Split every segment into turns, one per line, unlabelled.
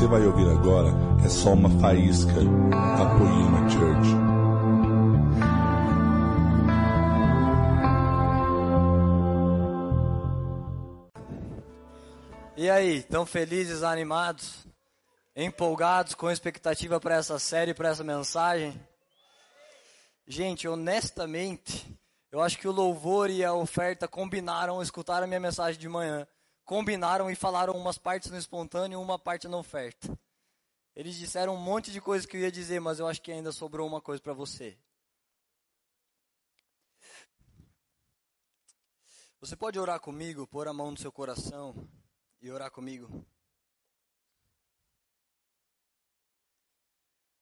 você vai ouvir agora é só uma faísca da Poema Church.
E aí, tão felizes, animados, empolgados, com expectativa para essa série, para essa mensagem? Gente, honestamente, eu acho que o louvor e a oferta combinaram, escutaram a minha mensagem de manhã combinaram e falaram umas partes no espontâneo e uma parte na oferta. Eles disseram um monte de coisas que eu ia dizer, mas eu acho que ainda sobrou uma coisa para você. Você pode orar comigo, pôr a mão no seu coração e orar comigo?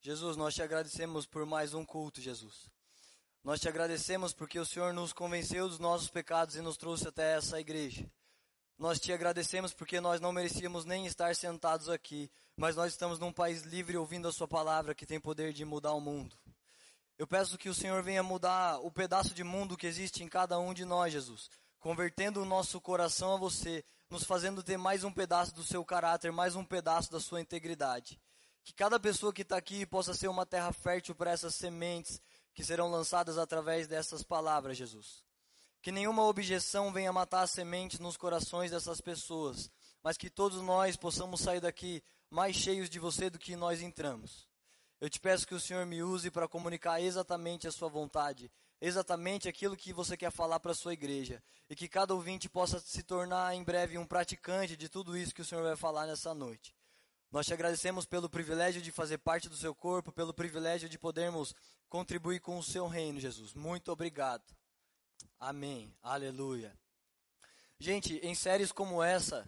Jesus, nós te agradecemos por mais um culto, Jesus. Nós te agradecemos porque o Senhor nos convenceu dos nossos pecados e nos trouxe até essa igreja. Nós te agradecemos porque nós não merecíamos nem estar sentados aqui, mas nós estamos num país livre ouvindo a Sua palavra que tem poder de mudar o mundo. Eu peço que o Senhor venha mudar o pedaço de mundo que existe em cada um de nós, Jesus, convertendo o nosso coração a você, nos fazendo ter mais um pedaço do seu caráter, mais um pedaço da sua integridade. Que cada pessoa que está aqui possa ser uma terra fértil para essas sementes que serão lançadas através dessas palavras, Jesus. Que nenhuma objeção venha matar a semente nos corações dessas pessoas, mas que todos nós possamos sair daqui mais cheios de você do que nós entramos. Eu te peço que o Senhor me use para comunicar exatamente a sua vontade, exatamente aquilo que você quer falar para a sua igreja, e que cada ouvinte possa se tornar em breve um praticante de tudo isso que o Senhor vai falar nessa noite. Nós te agradecemos pelo privilégio de fazer parte do seu corpo, pelo privilégio de podermos contribuir com o seu reino, Jesus. Muito obrigado. Amém. Aleluia. Gente, em séries como essa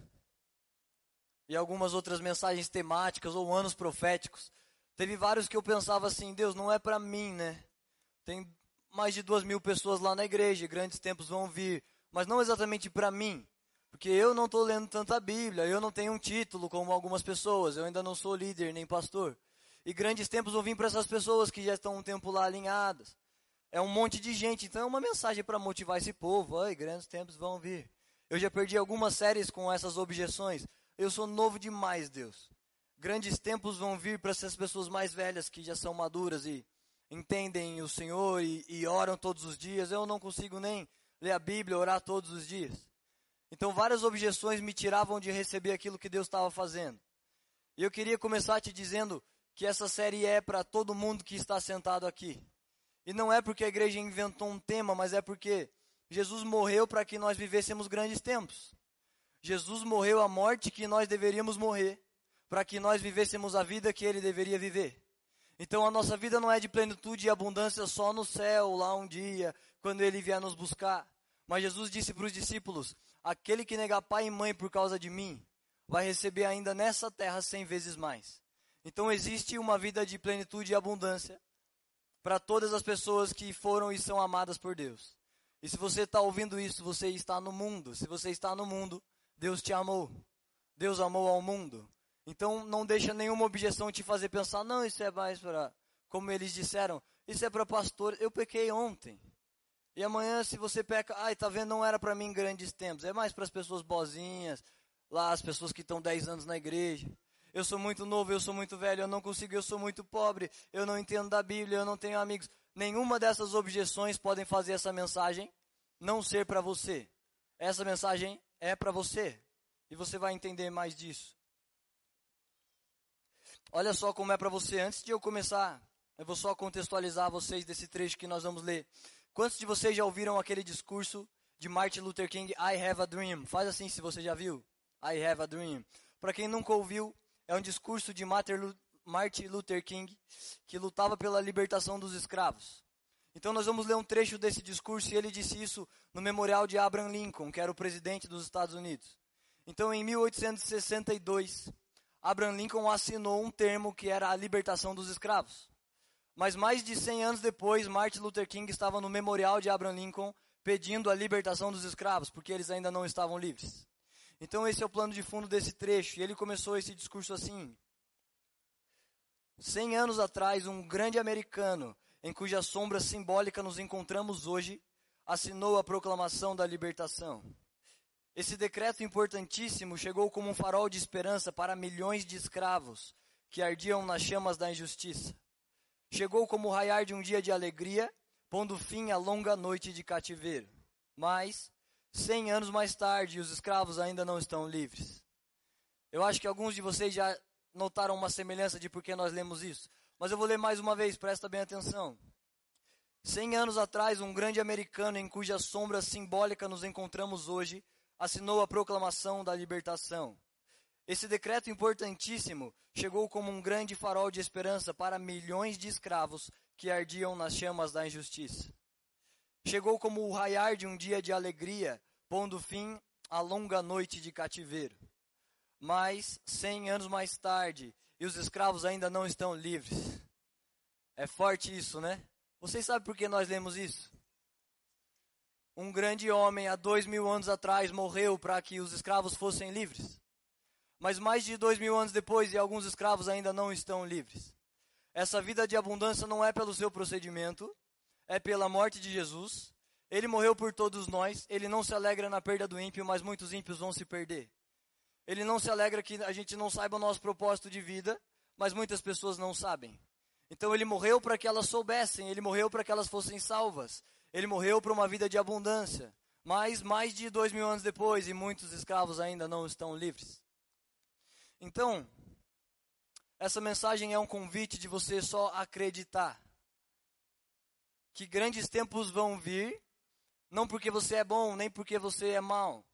e algumas outras mensagens temáticas ou anos proféticos, teve vários que eu pensava assim: Deus, não é para mim, né? Tem mais de duas mil pessoas lá na igreja, grandes tempos vão vir, mas não exatamente para mim, porque eu não estou lendo tanta Bíblia, eu não tenho um título como algumas pessoas, eu ainda não sou líder nem pastor. E grandes tempos vão vir para essas pessoas que já estão um tempo lá alinhadas. É um monte de gente, então é uma mensagem para motivar esse povo. Ai, grandes tempos vão vir. Eu já perdi algumas séries com essas objeções. Eu sou novo demais, Deus. Grandes tempos vão vir para essas pessoas mais velhas que já são maduras e entendem o Senhor e, e oram todos os dias. Eu não consigo nem ler a Bíblia, orar todos os dias. Então, várias objeções me tiravam de receber aquilo que Deus estava fazendo. E eu queria começar te dizendo que essa série é para todo mundo que está sentado aqui. E não é porque a igreja inventou um tema, mas é porque Jesus morreu para que nós vivêssemos grandes tempos. Jesus morreu a morte que nós deveríamos morrer, para que nós vivêssemos a vida que ele deveria viver. Então a nossa vida não é de plenitude e abundância só no céu, lá um dia, quando ele vier nos buscar. Mas Jesus disse para os discípulos: aquele que negar pai e mãe por causa de mim, vai receber ainda nessa terra cem vezes mais. Então existe uma vida de plenitude e abundância, para todas as pessoas que foram e são amadas por Deus. E se você está ouvindo isso, você está no mundo. Se você está no mundo, Deus te amou. Deus amou ao mundo. Então não deixa nenhuma objeção te fazer pensar, não, isso é mais para, como eles disseram, isso é para pastor. Eu pequei ontem. E amanhã, se você peca, ai, tá vendo, não era para mim grandes tempos. É mais para as pessoas bozinhas, lá as pessoas que estão 10 anos na igreja eu sou muito novo, eu sou muito velho, eu não consigo, eu sou muito pobre, eu não entendo da Bíblia, eu não tenho amigos. Nenhuma dessas objeções podem fazer essa mensagem não ser para você. Essa mensagem é para você. E você vai entender mais disso. Olha só como é para você. Antes de eu começar, eu vou só contextualizar vocês desse trecho que nós vamos ler. Quantos de vocês já ouviram aquele discurso de Martin Luther King, I Have a Dream? Faz assim se você já viu. I Have a Dream. Para quem nunca ouviu, é um discurso de Martin Luther King, que lutava pela libertação dos escravos. Então nós vamos ler um trecho desse discurso e ele disse isso no memorial de Abraham Lincoln, que era o presidente dos Estados Unidos. Então em 1862, Abraham Lincoln assinou um termo que era a libertação dos escravos. Mas mais de 100 anos depois, Martin Luther King estava no memorial de Abraham Lincoln pedindo a libertação dos escravos, porque eles ainda não estavam livres. Então esse é o plano de fundo desse trecho. E ele começou esse discurso assim: Cem anos atrás, um grande americano, em cuja sombra simbólica nos encontramos hoje, assinou a proclamação da libertação. Esse decreto importantíssimo chegou como um farol de esperança para milhões de escravos que ardiam nas chamas da injustiça. Chegou como o raiar de um dia de alegria, pondo fim à longa noite de cativeiro. Mas, cem anos mais tarde, os escravos ainda não estão livres. Eu acho que alguns de vocês já notaram uma semelhança de por que nós lemos isso. Mas eu vou ler mais uma vez, presta bem atenção. Cem anos atrás, um grande americano em cuja sombra simbólica nos encontramos hoje, assinou a proclamação da libertação. Esse decreto importantíssimo chegou como um grande farol de esperança para milhões de escravos que ardiam nas chamas da injustiça. Chegou como o raiar de um dia de alegria, pondo fim à longa noite de cativeiro. Mas, cem anos mais tarde, e os escravos ainda não estão livres. É forte isso, né? Vocês sabem por que nós lemos isso? Um grande homem, há dois mil anos atrás, morreu para que os escravos fossem livres. Mas mais de dois mil anos depois, e alguns escravos ainda não estão livres. Essa vida de abundância não é pelo seu procedimento, é pela morte de Jesus. Ele morreu por todos nós. Ele não se alegra na perda do ímpio, mas muitos ímpios vão se perder. Ele não se alegra que a gente não saiba o nosso propósito de vida, mas muitas pessoas não sabem. Então ele morreu para que elas soubessem, ele morreu para que elas fossem salvas. Ele morreu para uma vida de abundância. Mas mais de dois mil anos depois, e muitos escravos ainda não estão livres. Então, essa mensagem é um convite de você só acreditar que grandes tempos vão vir, não porque você é bom, nem porque você é mau,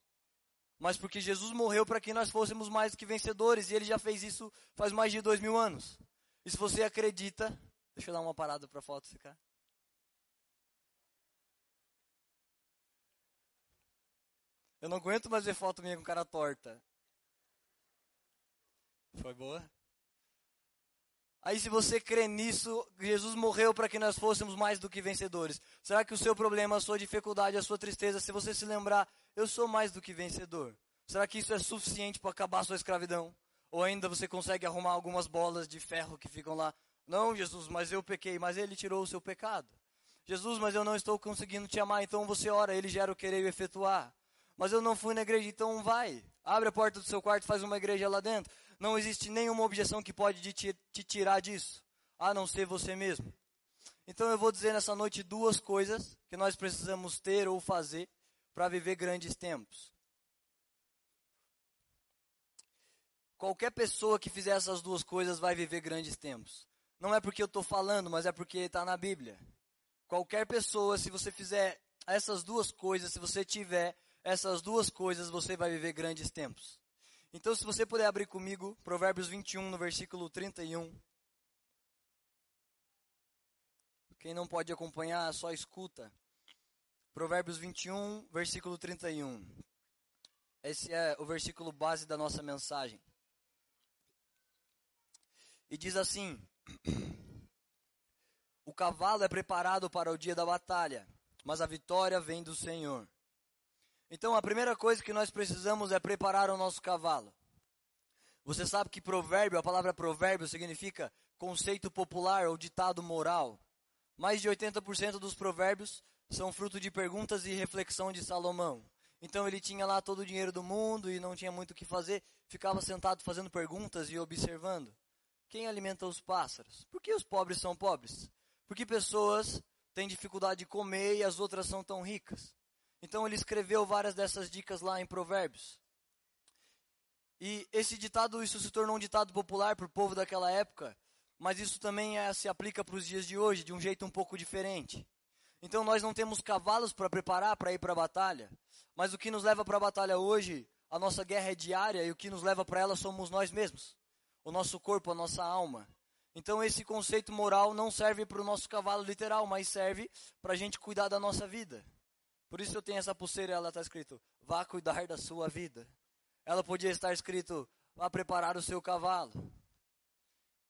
mas porque Jesus morreu para que nós fôssemos mais que vencedores, e ele já fez isso faz mais de dois mil anos. E se você acredita, deixa eu dar uma parada para a foto ficar. Eu não aguento mais ver foto minha com cara torta. Foi boa? Aí, se você crê nisso, Jesus morreu para que nós fôssemos mais do que vencedores. Será que o seu problema, a sua dificuldade, a sua tristeza, se você se lembrar, eu sou mais do que vencedor? Será que isso é suficiente para acabar a sua escravidão? Ou ainda você consegue arrumar algumas bolas de ferro que ficam lá. Não, Jesus, mas eu pequei, mas ele tirou o seu pecado. Jesus, mas eu não estou conseguindo te amar, então você ora, ele gera o querer e efetuar. Mas eu não fui na igreja, então vai. Abre a porta do seu quarto faz uma igreja lá dentro. Não existe nenhuma objeção que pode te, te tirar disso, a não ser você mesmo. Então eu vou dizer nessa noite duas coisas que nós precisamos ter ou fazer para viver grandes tempos. Qualquer pessoa que fizer essas duas coisas vai viver grandes tempos. Não é porque eu estou falando, mas é porque está na Bíblia. Qualquer pessoa, se você fizer essas duas coisas, se você tiver essas duas coisas, você vai viver grandes tempos. Então, se você puder abrir comigo, Provérbios 21, no versículo 31. Quem não pode acompanhar, só escuta. Provérbios 21, versículo 31. Esse é o versículo base da nossa mensagem. E diz assim: O cavalo é preparado para o dia da batalha, mas a vitória vem do Senhor. Então a primeira coisa que nós precisamos é preparar o nosso cavalo. Você sabe que provérbio, a palavra provérbio significa conceito popular ou ditado moral. Mais de 80% dos provérbios são fruto de perguntas e reflexão de Salomão. Então ele tinha lá todo o dinheiro do mundo e não tinha muito o que fazer, ficava sentado fazendo perguntas e observando. Quem alimenta os pássaros? Por que os pobres são pobres? Porque pessoas têm dificuldade de comer e as outras são tão ricas. Então ele escreveu várias dessas dicas lá em Provérbios. E esse ditado, isso se tornou um ditado popular para o povo daquela época, mas isso também é, se aplica para os dias de hoje, de um jeito um pouco diferente. Então nós não temos cavalos para preparar para ir para a batalha, mas o que nos leva para a batalha hoje, a nossa guerra é diária e o que nos leva para ela somos nós mesmos o nosso corpo, a nossa alma. Então esse conceito moral não serve para o nosso cavalo literal, mas serve para a gente cuidar da nossa vida. Por isso eu tenho essa pulseira, ela está escrito, vá cuidar da sua vida. Ela podia estar escrito, vá preparar o seu cavalo.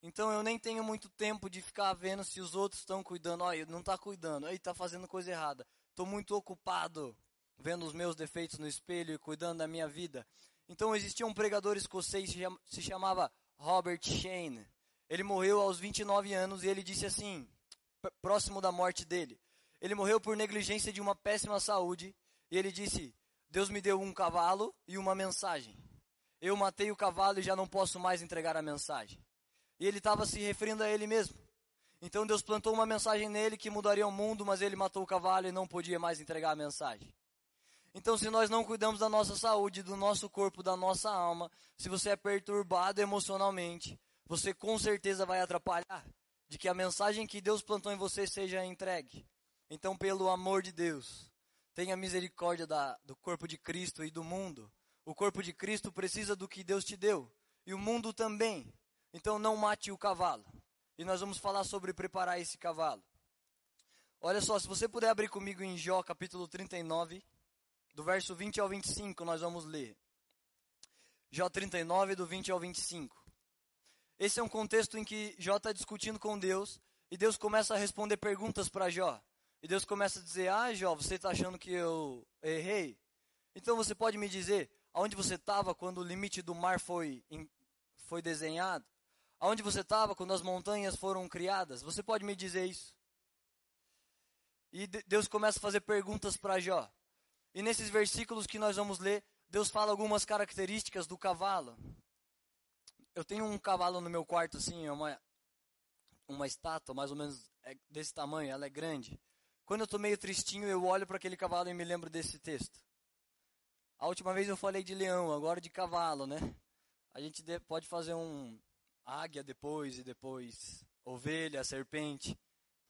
Então eu nem tenho muito tempo de ficar vendo se os outros estão cuidando. Olha, não está cuidando, aí está fazendo coisa errada. Estou muito ocupado vendo os meus defeitos no espelho e cuidando da minha vida. Então existia um pregador escocês que se chamava Robert Shane. Ele morreu aos 29 anos e ele disse assim, próximo da morte dele. Ele morreu por negligência de uma péssima saúde e ele disse: Deus me deu um cavalo e uma mensagem. Eu matei o cavalo e já não posso mais entregar a mensagem. E ele estava se referindo a ele mesmo. Então Deus plantou uma mensagem nele que mudaria o mundo, mas ele matou o cavalo e não podia mais entregar a mensagem. Então, se nós não cuidamos da nossa saúde, do nosso corpo, da nossa alma, se você é perturbado emocionalmente, você com certeza vai atrapalhar de que a mensagem que Deus plantou em você seja entregue. Então, pelo amor de Deus, tenha misericórdia da, do corpo de Cristo e do mundo. O corpo de Cristo precisa do que Deus te deu, e o mundo também. Então, não mate o cavalo. E nós vamos falar sobre preparar esse cavalo. Olha só, se você puder abrir comigo em Jó capítulo 39, do verso 20 ao 25, nós vamos ler. Jó 39, do 20 ao 25. Esse é um contexto em que Jó está discutindo com Deus e Deus começa a responder perguntas para Jó. E Deus começa a dizer: Ah, Jó, você está achando que eu errei? Então você pode me dizer aonde você estava quando o limite do mar foi, foi desenhado? Aonde você estava quando as montanhas foram criadas? Você pode me dizer isso? E Deus começa a fazer perguntas para Jó. E nesses versículos que nós vamos ler, Deus fala algumas características do cavalo. Eu tenho um cavalo no meu quarto, assim, é uma, uma estátua, mais ou menos é desse tamanho, ela é grande. Quando eu estou meio tristinho, eu olho para aquele cavalo e me lembro desse texto. A última vez eu falei de leão, agora de cavalo, né? A gente pode fazer um águia depois e depois ovelha, serpente.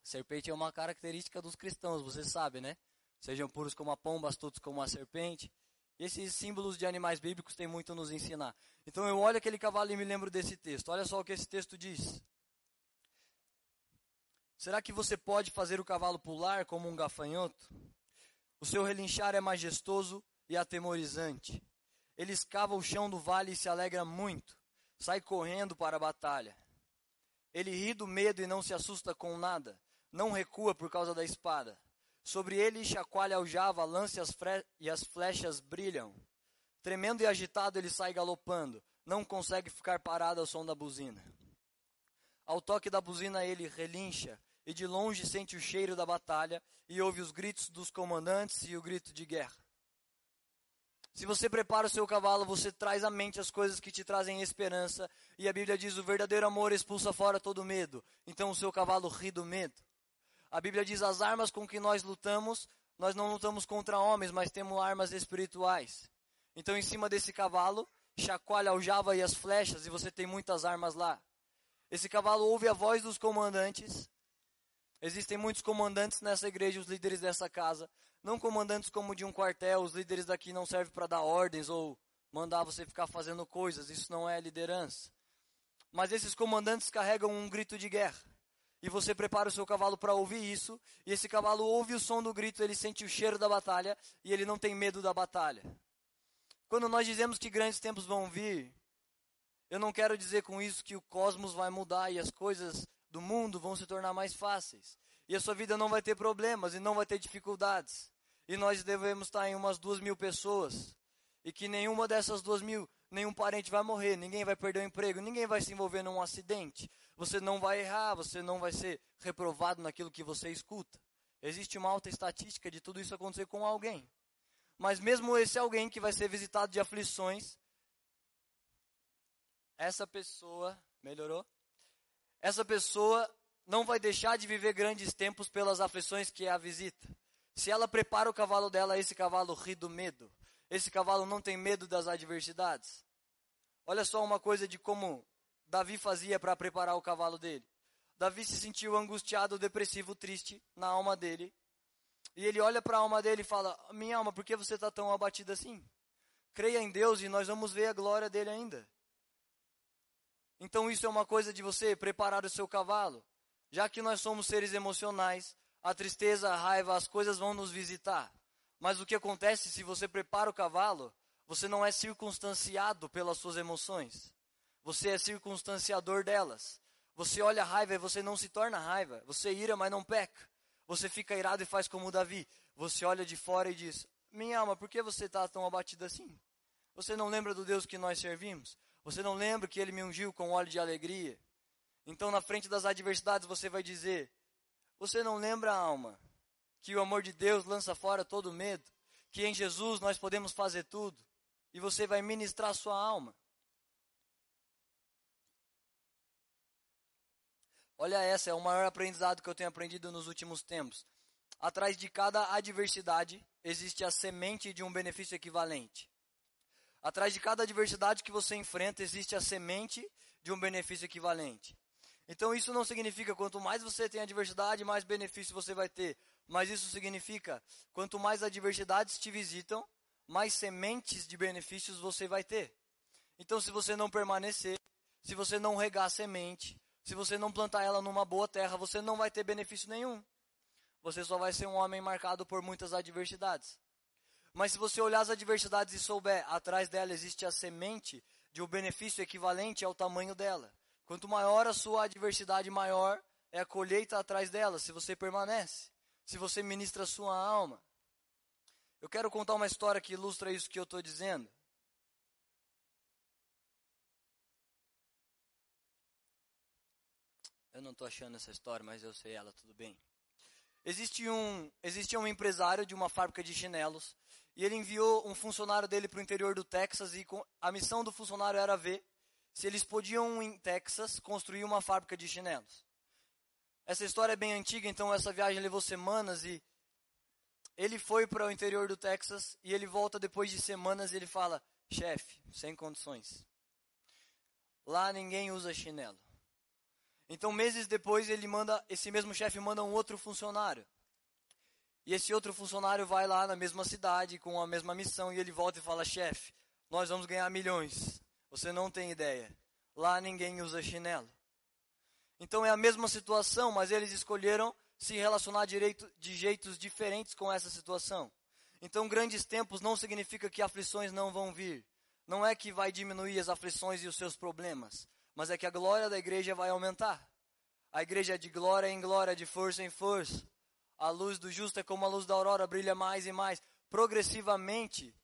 Serpente é uma característica dos cristãos, você sabe, né? Sejam puros como a pomba, astutos como a serpente. Esses símbolos de animais bíblicos têm muito a nos ensinar. Então eu olho aquele cavalo e me lembro desse texto. Olha só o que esse texto diz. Será que você pode fazer o cavalo pular como um gafanhoto? O seu relinchar é majestoso e atemorizante. Ele escava o chão do vale e se alegra muito. Sai correndo para a batalha. Ele ri do medo e não se assusta com nada. Não recua por causa da espada. Sobre ele chacoalha aljava, lance as e as flechas brilham. Tremendo e agitado ele sai galopando, não consegue ficar parado ao som da buzina. Ao toque da buzina ele relincha, e de longe sente o cheiro da batalha, e ouve os gritos dos comandantes e o grito de guerra. Se você prepara o seu cavalo, você traz à mente as coisas que te trazem esperança, e a Bíblia diz: o verdadeiro amor expulsa fora todo medo. Então o seu cavalo ri do medo. A Bíblia diz: as armas com que nós lutamos, nós não lutamos contra homens, mas temos armas espirituais. Então, em cima desse cavalo, chacoalha o java e as flechas, e você tem muitas armas lá. Esse cavalo ouve a voz dos comandantes. Existem muitos comandantes nessa igreja, os líderes dessa casa. Não comandantes como de um quartel, os líderes daqui não servem para dar ordens ou mandar você ficar fazendo coisas. Isso não é liderança. Mas esses comandantes carregam um grito de guerra e você prepara o seu cavalo para ouvir isso, e esse cavalo ouve o som do grito, ele sente o cheiro da batalha e ele não tem medo da batalha. Quando nós dizemos que grandes tempos vão vir, eu não quero dizer com isso que o cosmos vai mudar e as coisas do mundo vão se tornar mais fáceis. E a sua vida não vai ter problemas e não vai ter dificuldades. E nós devemos estar em umas duas mil pessoas. E que nenhuma dessas duas mil, nenhum parente vai morrer, ninguém vai perder o emprego, ninguém vai se envolver num acidente. Você não vai errar, você não vai ser reprovado naquilo que você escuta. Existe uma alta estatística de tudo isso acontecer com alguém. Mas mesmo esse alguém que vai ser visitado de aflições, essa pessoa, melhorou? Essa pessoa não vai deixar de viver grandes tempos pelas aflições que a visita. Se ela prepara o cavalo dela, esse cavalo ri do medo. Esse cavalo não tem medo das adversidades. Olha só uma coisa de como Davi fazia para preparar o cavalo dele. Davi se sentiu angustiado, depressivo, triste na alma dele. E ele olha para a alma dele e fala: Minha alma, por que você está tão abatida assim? Creia em Deus e nós vamos ver a glória dele ainda. Então, isso é uma coisa de você preparar o seu cavalo. Já que nós somos seres emocionais, a tristeza, a raiva, as coisas vão nos visitar. Mas o que acontece se você prepara o cavalo, você não é circunstanciado pelas suas emoções. Você é circunstanciador delas. Você olha a raiva e você não se torna raiva. Você ira, mas não peca. Você fica irado e faz como Davi. Você olha de fora e diz: Minha alma, por que você está tão abatido assim? Você não lembra do Deus que nós servimos? Você não lembra que Ele me ungiu com óleo de alegria? Então, na frente das adversidades, você vai dizer: Você não lembra, alma, que o amor de Deus lança fora todo medo? que em Jesus nós podemos fazer tudo e você vai ministrar sua alma. Olha essa, é o maior aprendizado que eu tenho aprendido nos últimos tempos. Atrás de cada adversidade existe a semente de um benefício equivalente. Atrás de cada adversidade que você enfrenta existe a semente de um benefício equivalente. Então isso não significa quanto mais você tem adversidade, mais benefício você vai ter. Mas isso significa quanto mais adversidades te visitam, mais sementes de benefícios você vai ter. Então se você não permanecer, se você não regar a semente, se você não plantar ela numa boa terra, você não vai ter benefício nenhum. Você só vai ser um homem marcado por muitas adversidades. Mas se você olhar as adversidades e souber, atrás dela existe a semente de um benefício equivalente ao tamanho dela. Quanto maior a sua adversidade, maior é a colheita atrás dela, se você permanece, se você ministra a sua alma. Eu quero contar uma história que ilustra isso que eu estou dizendo. Eu não estou achando essa história, mas eu sei ela, tudo bem. Existe um, existia um empresário de uma fábrica de chinelos e ele enviou um funcionário dele para o interior do Texas e a missão do funcionário era ver se eles podiam em Texas construir uma fábrica de chinelos. Essa história é bem antiga, então essa viagem levou semanas e ele foi para o interior do Texas e ele volta depois de semanas e ele fala: chefe, sem condições. Lá ninguém usa chinelo. Então, meses depois, ele manda, esse mesmo chefe manda um outro funcionário. E esse outro funcionário vai lá na mesma cidade, com a mesma missão, e ele volta e fala: chefe, nós vamos ganhar milhões. Você não tem ideia. Lá ninguém usa chinelo. Então é a mesma situação, mas eles escolheram se relacionar direito, de jeitos diferentes com essa situação. Então, grandes tempos não significa que aflições não vão vir. Não é que vai diminuir as aflições e os seus problemas mas é que a glória da igreja vai aumentar. A igreja é de glória em glória, de força em força. A luz do justo é como a luz da aurora, brilha mais e mais. Progressivamente,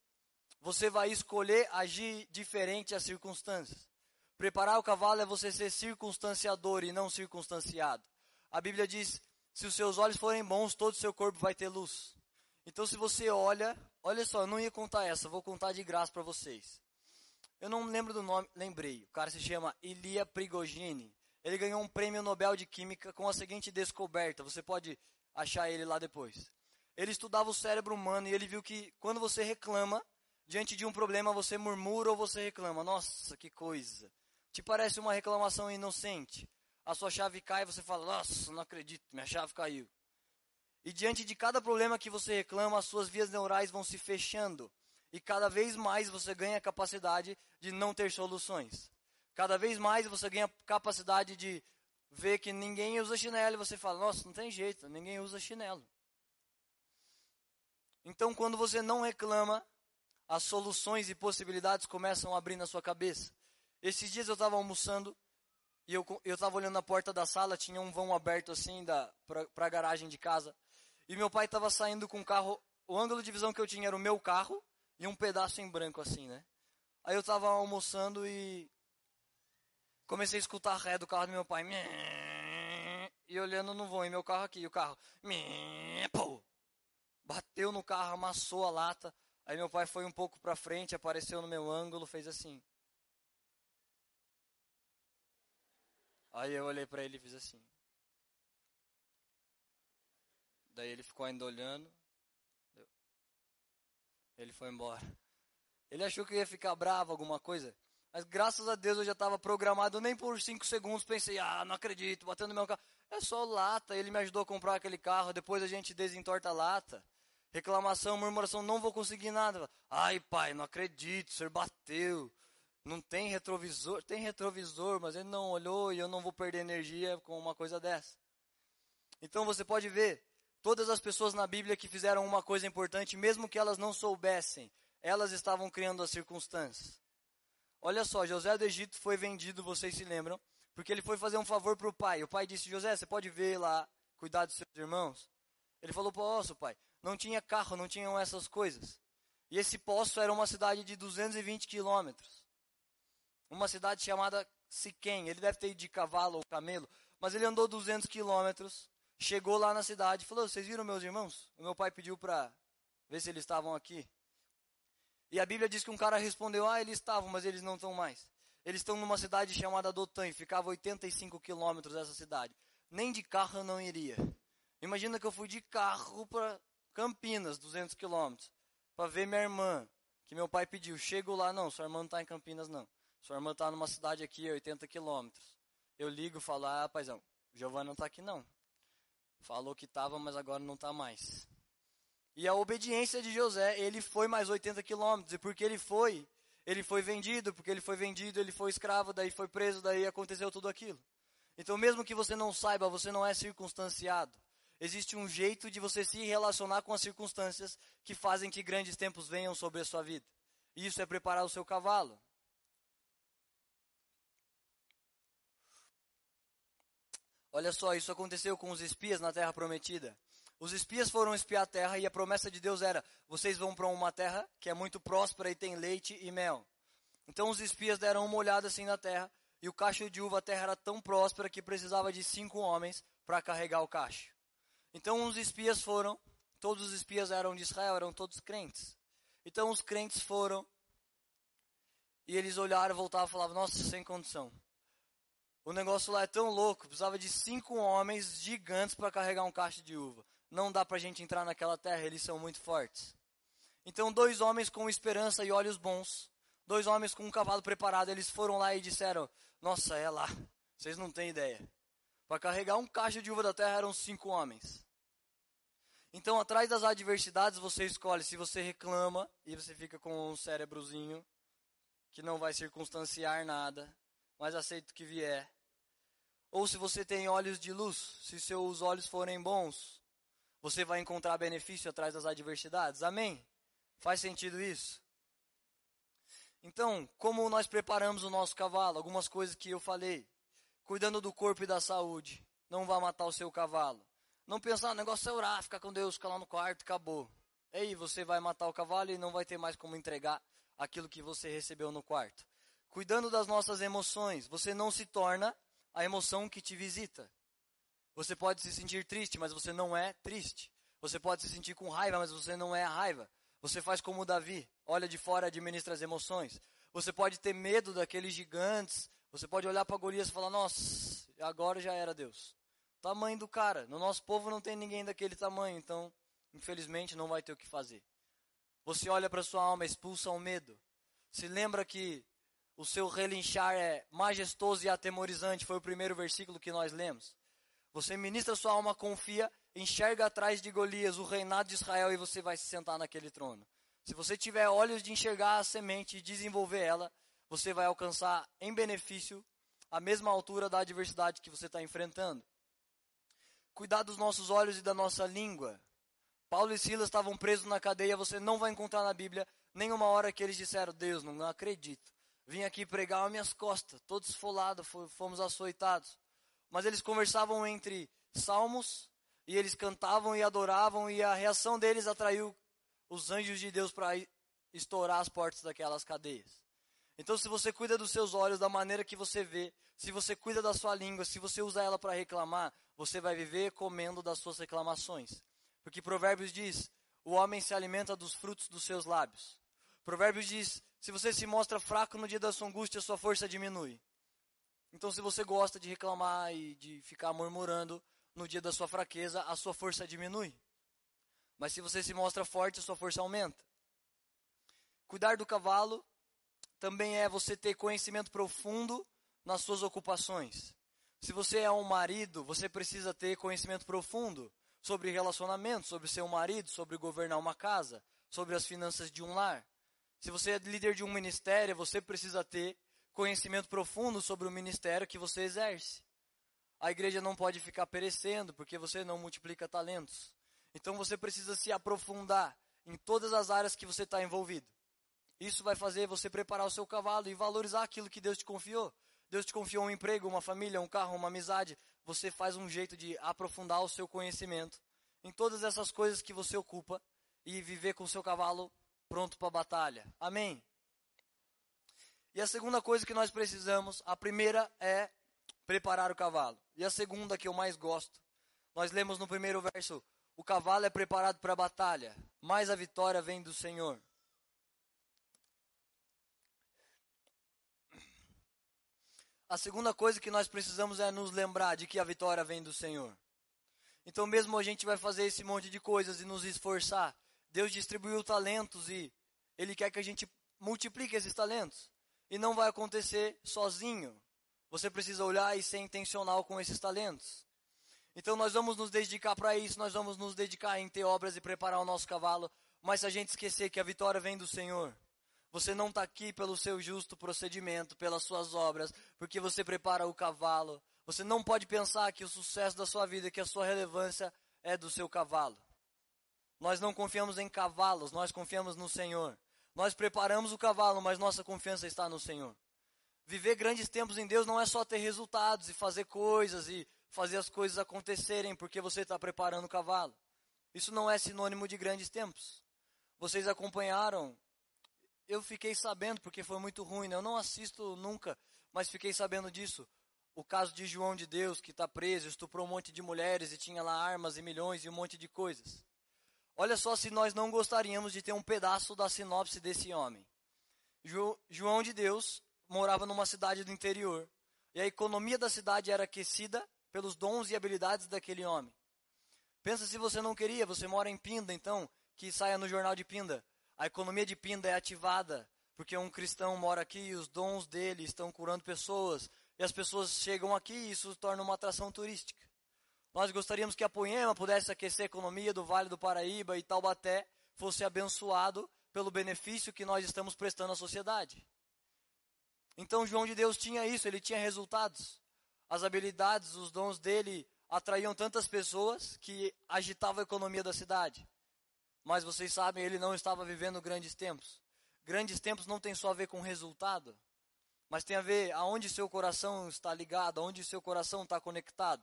você vai escolher agir diferente às circunstâncias. Preparar o cavalo é você ser circunstanciador e não circunstanciado. A Bíblia diz: se os seus olhos forem bons, todo o seu corpo vai ter luz. Então, se você olha, olha só, eu não ia contar essa, vou contar de graça para vocês. Eu não lembro do nome, lembrei. O cara se chama Ilia Prigogine. Ele ganhou um prêmio Nobel de Química com a seguinte descoberta. Você pode achar ele lá depois. Ele estudava o cérebro humano e ele viu que quando você reclama, diante de um problema, você murmura ou você reclama. Nossa, que coisa. Te parece uma reclamação inocente. A sua chave cai e você fala: Nossa, não acredito, minha chave caiu. E diante de cada problema que você reclama, as suas vias neurais vão se fechando. E cada vez mais você ganha a capacidade de não ter soluções. Cada vez mais você ganha a capacidade de ver que ninguém usa chinelo e você fala: Nossa, não tem jeito, ninguém usa chinelo. Então, quando você não reclama, as soluções e possibilidades começam a abrir na sua cabeça. Esses dias eu estava almoçando e eu estava olhando na porta da sala, tinha um vão aberto assim para a garagem de casa. E meu pai estava saindo com o carro. O ângulo de visão que eu tinha era o meu carro e um pedaço em branco assim, né? Aí eu tava almoçando e comecei a escutar a ré do carro do meu pai. E olhando no vão, e meu carro aqui, o carro. Bateu no carro, amassou a lata. Aí meu pai foi um pouco para frente, apareceu no meu ângulo, fez assim. Aí eu olhei para ele e fiz assim. Daí ele ficou ainda olhando. Ele foi embora. Ele achou que eu ia ficar bravo, alguma coisa. Mas graças a Deus eu já estava programado, nem por cinco segundos pensei, ah, não acredito, batendo meu carro. É só lata, ele me ajudou a comprar aquele carro, depois a gente desentorta a lata. Reclamação, murmuração, não vou conseguir nada. Ai, pai, não acredito, o senhor bateu. Não tem retrovisor, tem retrovisor, mas ele não olhou e eu não vou perder energia com uma coisa dessa. Então você pode ver, Todas as pessoas na Bíblia que fizeram uma coisa importante, mesmo que elas não soubessem, elas estavam criando as circunstâncias. Olha só, José do Egito foi vendido, vocês se lembram, porque ele foi fazer um favor para o pai. O pai disse: José, você pode ver lá, cuidar dos seus irmãos? Ele falou: Posso, pai. Não tinha carro, não tinham essas coisas. E esse poço era uma cidade de 220 quilômetros. Uma cidade chamada Siquém. Ele deve ter ido de cavalo ou camelo, mas ele andou 200 quilômetros Chegou lá na cidade e falou: Vocês viram meus irmãos? O meu pai pediu para Vê se eles estavam aqui. E a Bíblia diz que um cara respondeu: Ah, eles estavam, mas eles não estão mais. Eles estão numa cidade chamada Dotan, ficava 85 quilômetros dessa cidade. Nem de carro eu não iria. Imagina que eu fui de carro para Campinas, 200 quilômetros, para ver minha irmã, que meu pai pediu. Chego lá, não, sua irmã não está em Campinas, não. Sua irmã está numa cidade aqui, 80 quilômetros. Eu ligo e falo, ah, paizão, Giovana não está aqui, não. Falou que estava, mas agora não está mais. E a obediência de José, ele foi mais 80 quilômetros. E porque ele foi, ele foi vendido. Porque ele foi vendido, ele foi escravo, daí foi preso, daí aconteceu tudo aquilo. Então, mesmo que você não saiba, você não é circunstanciado. Existe um jeito de você se relacionar com as circunstâncias que fazem que grandes tempos venham sobre a sua vida. E isso é preparar o seu cavalo. Olha só, isso aconteceu com os espias na terra prometida. Os espias foram espiar a terra e a promessa de Deus era: vocês vão para uma terra que é muito próspera e tem leite e mel. Então os espias deram uma olhada assim na terra e o cacho de uva, a terra era tão próspera que precisava de cinco homens para carregar o cacho. Então os espias foram, todos os espias eram de Israel, eram todos crentes. Então os crentes foram e eles olharam, voltavam e falavam: Nossa, sem condição. O negócio lá é tão louco, precisava de cinco homens gigantes para carregar um cacho de uva não dá para a gente entrar naquela terra, eles são muito fortes. Então, dois homens com esperança e olhos bons, dois homens com um cavalo preparado, eles foram lá e disseram: Nossa, é lá, vocês não têm ideia. Para carregar um caixa de uva da terra eram cinco homens. Então, atrás das adversidades, você escolhe se você reclama e você fica com um cérebrozinho que não vai circunstanciar nada, mas aceita o que vier. Ou se você tem olhos de luz, se seus olhos forem bons, você vai encontrar benefício atrás das adversidades. Amém? Faz sentido isso? Então, como nós preparamos o nosso cavalo? Algumas coisas que eu falei. Cuidando do corpo e da saúde. Não vá matar o seu cavalo. Não pensar, o ah, negócio é orar, ficar com Deus, ficar lá no quarto, acabou. Aí você vai matar o cavalo e não vai ter mais como entregar aquilo que você recebeu no quarto. Cuidando das nossas emoções, você não se torna a emoção que te visita. Você pode se sentir triste, mas você não é triste. Você pode se sentir com raiva, mas você não é raiva. Você faz como Davi, olha de fora e administra as emoções. Você pode ter medo daqueles gigantes. Você pode olhar para Golias e falar: Nossa, agora já era Deus. Tamanho do cara. No nosso povo não tem ninguém daquele tamanho, então, infelizmente, não vai ter o que fazer. Você olha para sua alma, expulsa o medo. Se lembra que o seu relinchar é majestoso e atemorizante. Foi o primeiro versículo que nós lemos. Você ministra sua alma, confia, enxerga atrás de Golias o reinado de Israel e você vai se sentar naquele trono. Se você tiver olhos de enxergar a semente e desenvolver ela, você vai alcançar em benefício a mesma altura da adversidade que você está enfrentando. Cuidar dos nossos olhos e da nossa língua. Paulo e Silas estavam presos na cadeia, você não vai encontrar na Bíblia nenhuma hora que eles disseram: Deus, não acredito. Vim aqui pregar as minhas costas, todos esfolados, fomos açoitados mas eles conversavam entre salmos e eles cantavam e adoravam e a reação deles atraiu os anjos de Deus para estourar as portas daquelas cadeias. Então, se você cuida dos seus olhos da maneira que você vê, se você cuida da sua língua, se você usa ela para reclamar, você vai viver comendo das suas reclamações. Porque Provérbios diz: o homem se alimenta dos frutos dos seus lábios. Provérbios diz: se você se mostra fraco no dia da sua angústia, sua força diminui. Então, se você gosta de reclamar e de ficar murmurando no dia da sua fraqueza, a sua força diminui. Mas se você se mostra forte, a sua força aumenta. Cuidar do cavalo também é você ter conhecimento profundo nas suas ocupações. Se você é um marido, você precisa ter conhecimento profundo sobre relacionamento, sobre seu marido, sobre governar uma casa, sobre as finanças de um lar. Se você é líder de um ministério, você precisa ter conhecimento profundo sobre o ministério que você exerce. A igreja não pode ficar perecendo porque você não multiplica talentos. Então você precisa se aprofundar em todas as áreas que você está envolvido. Isso vai fazer você preparar o seu cavalo e valorizar aquilo que Deus te confiou. Deus te confiou um emprego, uma família, um carro, uma amizade. Você faz um jeito de aprofundar o seu conhecimento em todas essas coisas que você ocupa e viver com o seu cavalo pronto para a batalha. Amém? E a segunda coisa que nós precisamos, a primeira é preparar o cavalo. E a segunda que eu mais gosto, nós lemos no primeiro verso: o cavalo é preparado para a batalha, mas a vitória vem do Senhor. A segunda coisa que nós precisamos é nos lembrar de que a vitória vem do Senhor. Então, mesmo a gente vai fazer esse monte de coisas e nos esforçar, Deus distribuiu talentos e Ele quer que a gente multiplique esses talentos. E não vai acontecer sozinho. Você precisa olhar e ser intencional com esses talentos. Então, nós vamos nos dedicar para isso, nós vamos nos dedicar em ter obras e preparar o nosso cavalo. Mas se a gente esquecer que a vitória vem do Senhor, você não está aqui pelo seu justo procedimento, pelas suas obras, porque você prepara o cavalo, você não pode pensar que o sucesso da sua vida, que a sua relevância é do seu cavalo. Nós não confiamos em cavalos, nós confiamos no Senhor. Nós preparamos o cavalo, mas nossa confiança está no Senhor. Viver grandes tempos em Deus não é só ter resultados e fazer coisas e fazer as coisas acontecerem porque você está preparando o cavalo. Isso não é sinônimo de grandes tempos. Vocês acompanharam. Eu fiquei sabendo porque foi muito ruim. Né? Eu não assisto nunca, mas fiquei sabendo disso o caso de João de Deus, que está preso, estuprou um monte de mulheres e tinha lá armas e milhões e um monte de coisas. Olha só se nós não gostaríamos de ter um pedaço da sinopse desse homem. Jo, João de Deus morava numa cidade do interior e a economia da cidade era aquecida pelos dons e habilidades daquele homem. Pensa se você não queria, você mora em Pinda, então, que saia no jornal de Pinda. A economia de Pinda é ativada porque um cristão mora aqui e os dons dele estão curando pessoas, e as pessoas chegam aqui e isso torna uma atração turística. Nós gostaríamos que a Poema pudesse aquecer a economia do Vale do Paraíba e Taubaté fosse abençoado pelo benefício que nós estamos prestando à sociedade. Então João de Deus tinha isso, ele tinha resultados. As habilidades, os dons dele atraíam tantas pessoas que agitavam a economia da cidade. Mas vocês sabem, ele não estava vivendo grandes tempos. Grandes tempos não tem só a ver com resultado, mas tem a ver aonde seu coração está ligado, aonde seu coração está conectado.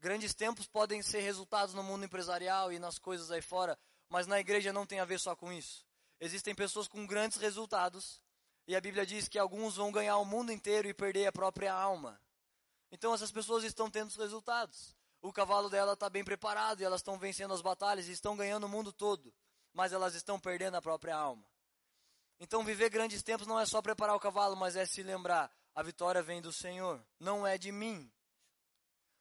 Grandes tempos podem ser resultados no mundo empresarial e nas coisas aí fora, mas na igreja não tem a ver só com isso. Existem pessoas com grandes resultados, e a Bíblia diz que alguns vão ganhar o mundo inteiro e perder a própria alma. Então essas pessoas estão tendo os resultados. O cavalo dela está bem preparado e elas estão vencendo as batalhas e estão ganhando o mundo todo, mas elas estão perdendo a própria alma. Então, viver grandes tempos não é só preparar o cavalo, mas é se lembrar: a vitória vem do Senhor, não é de mim.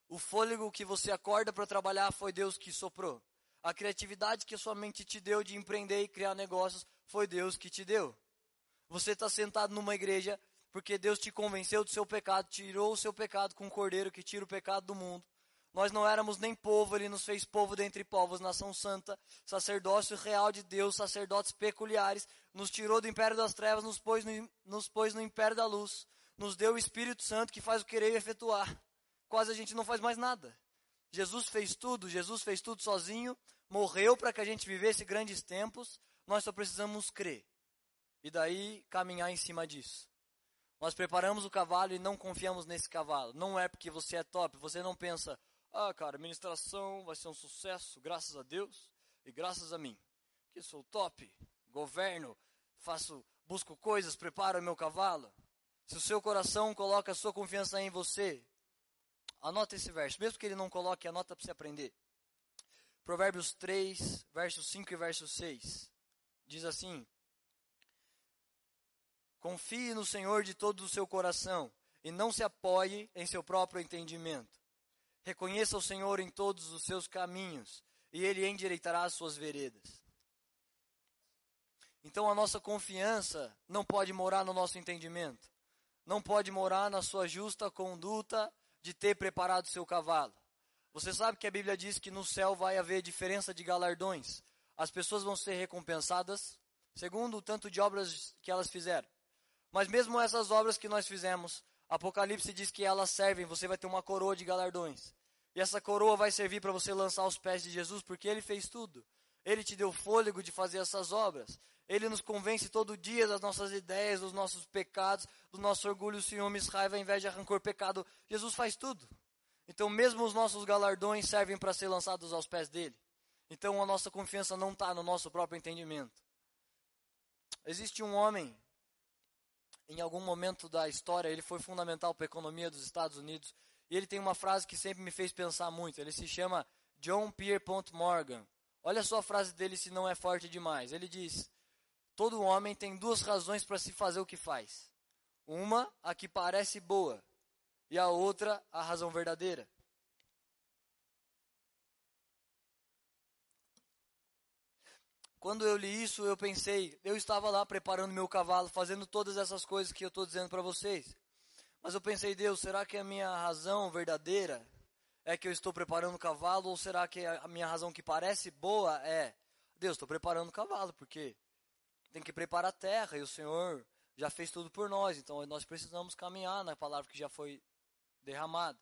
O fôlego que você acorda para trabalhar foi Deus que soprou. A criatividade que a sua mente te deu de empreender e criar negócios foi Deus que te deu. Você está sentado numa igreja porque Deus te convenceu do seu pecado, tirou o seu pecado com o cordeiro que tira o pecado do mundo. Nós não éramos nem povo, ele nos fez povo dentre povos, nação santa, sacerdócio real de Deus, sacerdotes peculiares, nos tirou do império das trevas, nos pôs no, nos pôs no império da luz, nos deu o Espírito Santo que faz o querer e efetuar. Quase a gente não faz mais nada. Jesus fez tudo, Jesus fez tudo sozinho, morreu para que a gente vivesse grandes tempos, nós só precisamos crer. E daí caminhar em cima disso. Nós preparamos o cavalo e não confiamos nesse cavalo. Não é porque você é top, você não pensa, ah, cara, ministração vai ser um sucesso, graças a Deus e graças a mim, que sou top, governo, faço, busco coisas, preparo meu cavalo. Se o seu coração coloca a sua confiança em você, anota esse verso, mesmo que ele não coloque, anota para você aprender. Provérbios 3, versos 5 e verso 6. Diz assim: Confie no Senhor de todo o seu coração e não se apoie em seu próprio entendimento. Reconheça o Senhor em todos os seus caminhos e ele endireitará as suas veredas. Então a nossa confiança não pode morar no nosso entendimento, não pode morar na sua justa conduta de ter preparado seu cavalo. Você sabe que a Bíblia diz que no céu vai haver diferença de galardões. As pessoas vão ser recompensadas segundo o tanto de obras que elas fizeram. Mas mesmo essas obras que nós fizemos, Apocalipse diz que elas servem, você vai ter uma coroa de galardões. E essa coroa vai servir para você lançar os pés de Jesus, porque ele fez tudo. Ele te deu fôlego de fazer essas obras. Ele nos convence todo dia das nossas ideias, dos nossos pecados, do nosso orgulho, ciúmes, raiva, inveja, rancor, pecado. Jesus faz tudo. Então, mesmo os nossos galardões servem para ser lançados aos pés dele. Então, a nossa confiança não está no nosso próprio entendimento. Existe um homem, em algum momento da história, ele foi fundamental para a economia dos Estados Unidos. E ele tem uma frase que sempre me fez pensar muito. Ele se chama John Pierpont Morgan. Olha só a frase dele se não é forte demais. Ele diz: Todo homem tem duas razões para se fazer o que faz. Uma, a que parece boa, e a outra, a razão verdadeira. Quando eu li isso, eu pensei, eu estava lá preparando meu cavalo, fazendo todas essas coisas que eu estou dizendo para vocês. Mas eu pensei, Deus, será que a minha razão verdadeira é que eu estou preparando o cavalo? Ou será que a minha razão que parece boa é, Deus, estou preparando o cavalo, porque tem que preparar a terra e o Senhor já fez tudo por nós, então nós precisamos caminhar na palavra que já foi derramada.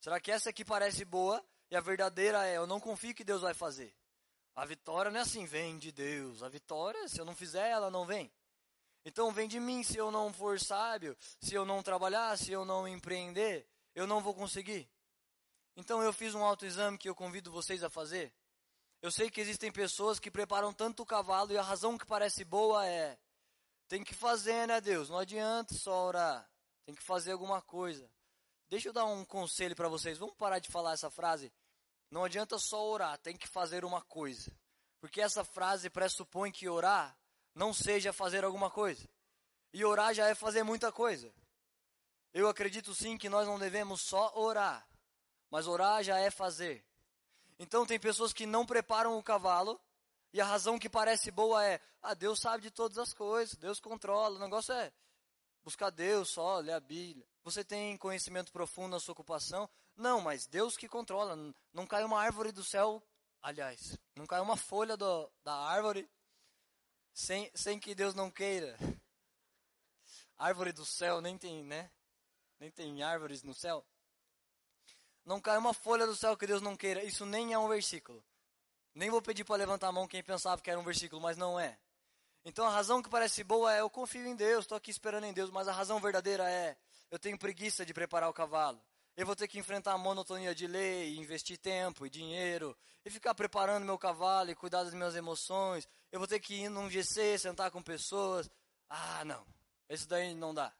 Será que essa aqui parece boa e a verdadeira é, eu não confio que Deus vai fazer? A vitória não é assim, vem de Deus. A vitória, se eu não fizer, ela não vem. Então vem de mim se eu não for sábio, se eu não trabalhar, se eu não empreender, eu não vou conseguir. Então eu fiz um autoexame que eu convido vocês a fazer. Eu sei que existem pessoas que preparam tanto o cavalo e a razão que parece boa é tem que fazer, né, Deus? Não adianta só orar. Tem que fazer alguma coisa. Deixa eu dar um conselho para vocês. Vamos parar de falar essa frase não adianta só orar, tem que fazer uma coisa. Porque essa frase pressupõe que orar não seja fazer alguma coisa. E orar já é fazer muita coisa. Eu acredito sim que nós não devemos só orar, mas orar já é fazer. Então tem pessoas que não preparam o cavalo e a razão que parece boa é: ah, Deus sabe de todas as coisas, Deus controla. O negócio é buscar Deus só, ler a Bíblia. Você tem conhecimento profundo na sua ocupação? Não, mas Deus que controla. Não cai uma árvore do céu, aliás, não cai uma folha do, da árvore sem, sem que Deus não queira. Árvore do céu, nem tem, né? Nem tem árvores no céu. Não cai uma folha do céu que Deus não queira. Isso nem é um versículo. Nem vou pedir para levantar a mão quem pensava que era um versículo, mas não é. Então a razão que parece boa é eu confio em Deus, estou aqui esperando em Deus, mas a razão verdadeira é eu tenho preguiça de preparar o cavalo. Eu vou ter que enfrentar a monotonia de ler, investir tempo e dinheiro, e ficar preparando meu cavalo e cuidar das minhas emoções. Eu vou ter que ir num GC, sentar com pessoas. Ah, não. Isso daí não dá.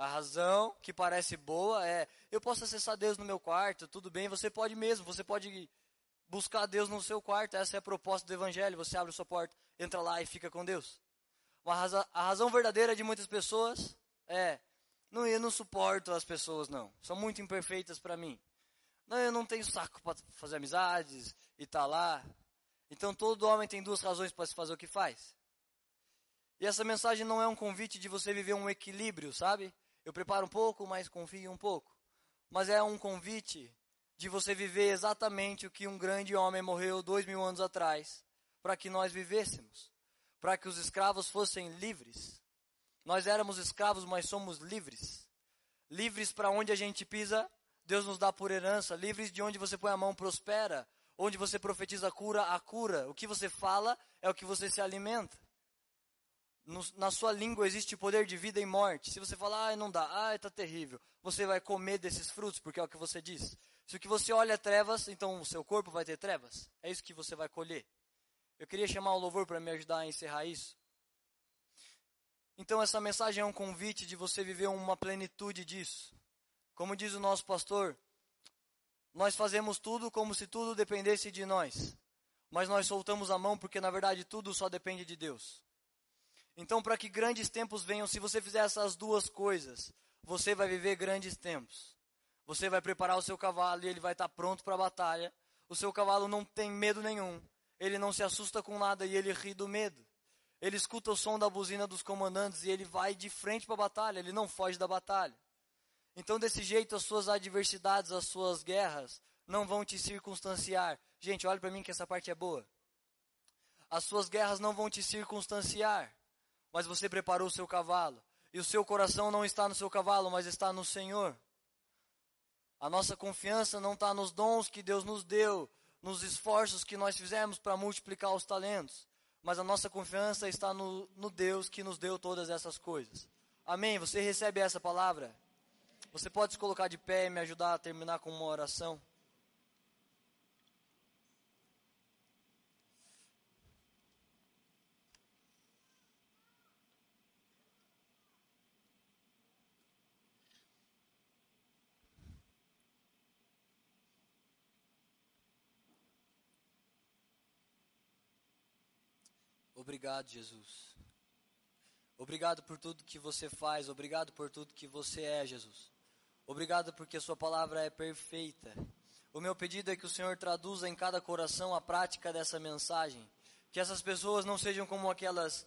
A razão que parece boa é: eu posso acessar Deus no meu quarto, tudo bem, você pode mesmo, você pode buscar Deus no seu quarto. Essa é a proposta do Evangelho. Você abre a sua porta, entra lá e fica com Deus. A razão verdadeira de muitas pessoas é: não, eu não suporto as pessoas, não. São muito imperfeitas para mim. Não, eu não tenho saco para fazer amizades e tá lá. Então todo homem tem duas razões para se fazer o que faz. E essa mensagem não é um convite de você viver um equilíbrio, sabe? Eu preparo um pouco, mas confio um pouco. Mas é um convite de você viver exatamente o que um grande homem morreu dois mil anos atrás, para que nós vivêssemos, para que os escravos fossem livres. Nós éramos escravos, mas somos livres. Livres para onde a gente pisa, Deus nos dá por herança. Livres de onde você põe a mão, prospera. Onde você profetiza cura, a cura. O que você fala é o que você se alimenta. Na sua língua existe poder de vida e morte. Se você falar, ah, não dá, ah, está terrível, você vai comer desses frutos, porque é o que você diz. Se o que você olha é trevas, então o seu corpo vai ter trevas. É isso que você vai colher. Eu queria chamar o louvor para me ajudar a encerrar isso. Então, essa mensagem é um convite de você viver uma plenitude disso. Como diz o nosso pastor, nós fazemos tudo como se tudo dependesse de nós, mas nós soltamos a mão porque, na verdade, tudo só depende de Deus. Então, para que grandes tempos venham, se você fizer essas duas coisas, você vai viver grandes tempos. Você vai preparar o seu cavalo e ele vai estar pronto para a batalha. O seu cavalo não tem medo nenhum. Ele não se assusta com nada e ele ri do medo. Ele escuta o som da buzina dos comandantes e ele vai de frente para a batalha, ele não foge da batalha. Então, desse jeito, as suas adversidades, as suas guerras não vão te circunstanciar. Gente, olha para mim que essa parte é boa. As suas guerras não vão te circunstanciar, mas você preparou o seu cavalo. E o seu coração não está no seu cavalo, mas está no Senhor. A nossa confiança não está nos dons que Deus nos deu, nos esforços que nós fizemos para multiplicar os talentos mas a nossa confiança está no, no Deus que nos deu todas essas coisas. Amém? Você recebe essa palavra? Você pode se colocar de pé e me ajudar a terminar com uma oração? Obrigado, Jesus. Obrigado por tudo que você faz, obrigado por tudo que você é, Jesus. Obrigado porque Sua palavra é perfeita. O meu pedido é que o Senhor traduza em cada coração a prática dessa mensagem. Que essas pessoas não sejam como aquelas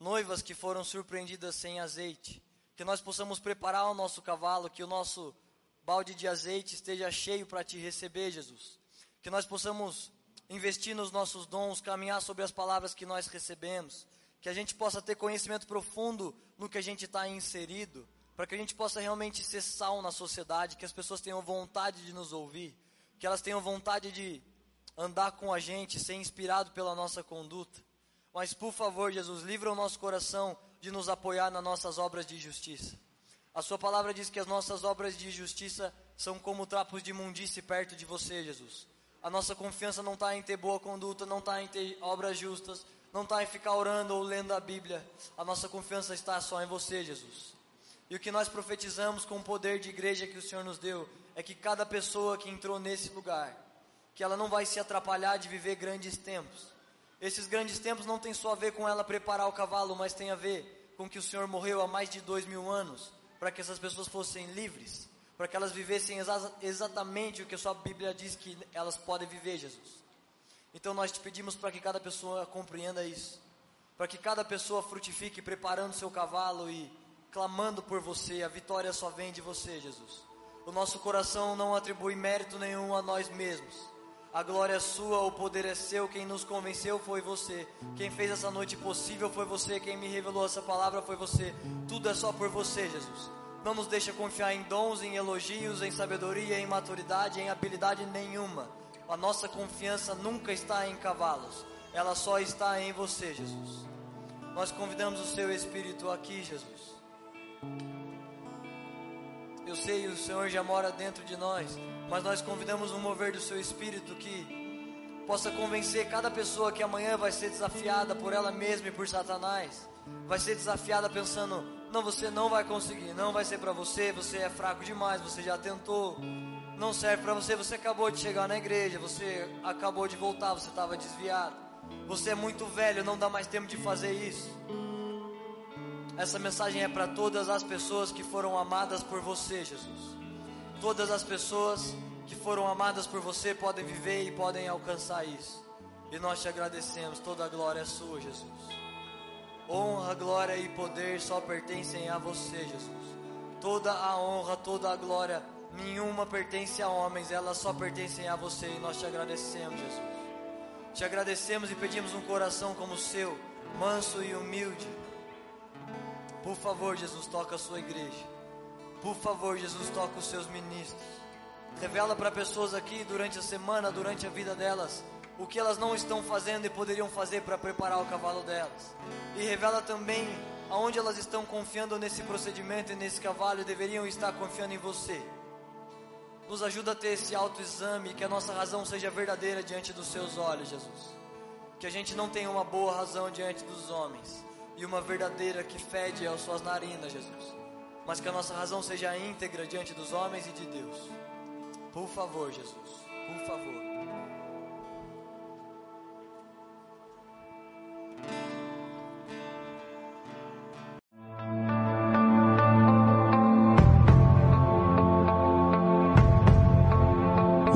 noivas que foram surpreendidas sem azeite. Que nós possamos preparar o nosso cavalo, que o nosso balde de azeite esteja cheio para te receber, Jesus. Que nós possamos investir nos nossos dons, caminhar sobre as palavras que nós recebemos. Que a gente possa ter conhecimento profundo no que a gente está inserido. Para que a gente possa realmente ser sal na sociedade, que as pessoas tenham vontade de nos ouvir que elas tenham vontade de andar com a gente, ser inspirado pela nossa conduta. Mas, por favor, Jesus, livra o nosso coração de nos apoiar nas nossas obras de justiça. A Sua palavra diz que as nossas obras de justiça são como trapos de imundície perto de você, Jesus. A nossa confiança não está em ter boa conduta, não está em ter obras justas, não está em ficar orando ou lendo a Bíblia. A nossa confiança está só em você, Jesus. E o que nós profetizamos com o poder de igreja que o Senhor nos deu é que cada pessoa que entrou nesse lugar, que ela não vai se atrapalhar de viver grandes tempos. Esses grandes tempos não tem só a ver com ela preparar o cavalo, mas tem a ver com que o Senhor morreu há mais de dois mil anos para que essas pessoas fossem livres, para que elas vivessem exa exatamente o que a sua Bíblia diz que elas podem viver, Jesus. Então nós te pedimos para que cada pessoa compreenda isso, para que cada pessoa frutifique preparando seu cavalo e clamando por você, a vitória só vem de você, Jesus. O nosso coração não atribui mérito nenhum a nós mesmos. A glória é sua, o poder é seu. Quem nos convenceu foi você. Quem fez essa noite possível foi você. Quem me revelou essa palavra foi você. Tudo é só por você, Jesus. Não nos deixa confiar em dons, em elogios, em sabedoria, em maturidade, em habilidade nenhuma. A nossa confiança nunca está em cavalos. Ela só está em você, Jesus. Nós convidamos o seu Espírito aqui, Jesus. Eu sei, o Senhor já mora dentro de nós, mas nós convidamos um mover do seu espírito que possa convencer cada pessoa que amanhã vai ser desafiada por ela mesma e por Satanás. Vai ser desafiada pensando: não, você não vai conseguir, não vai ser para você, você é fraco demais, você já tentou, não serve para você, você acabou de chegar na igreja, você acabou de voltar, você estava desviado, você é muito velho, não dá mais tempo de fazer isso. Essa mensagem é para todas as pessoas que foram amadas por você, Jesus. Todas as pessoas que foram amadas por você podem viver e podem alcançar isso. E nós te agradecemos. Toda a glória é sua, Jesus. Honra, glória e poder só pertencem a você, Jesus. Toda a honra, toda a glória, nenhuma pertence a homens, elas só pertencem a você. E nós te agradecemos, Jesus. Te agradecemos e pedimos um coração como o seu, manso e humilde por favor, Jesus, toca a sua igreja. Por favor, Jesus, toca os seus ministros. Revela para pessoas aqui durante a semana, durante a vida delas, o que elas não estão fazendo e poderiam fazer para preparar o cavalo delas. E revela também aonde elas estão confiando nesse procedimento e nesse cavalo e deveriam estar confiando em você. Nos ajuda a ter esse autoexame, que a nossa razão seja verdadeira diante dos seus olhos, Jesus. Que a gente não tenha uma boa razão diante dos homens e uma verdadeira que fede às suas narinas, Jesus. Mas que a nossa razão seja íntegra diante dos homens e de Deus. Por favor, Jesus, por favor.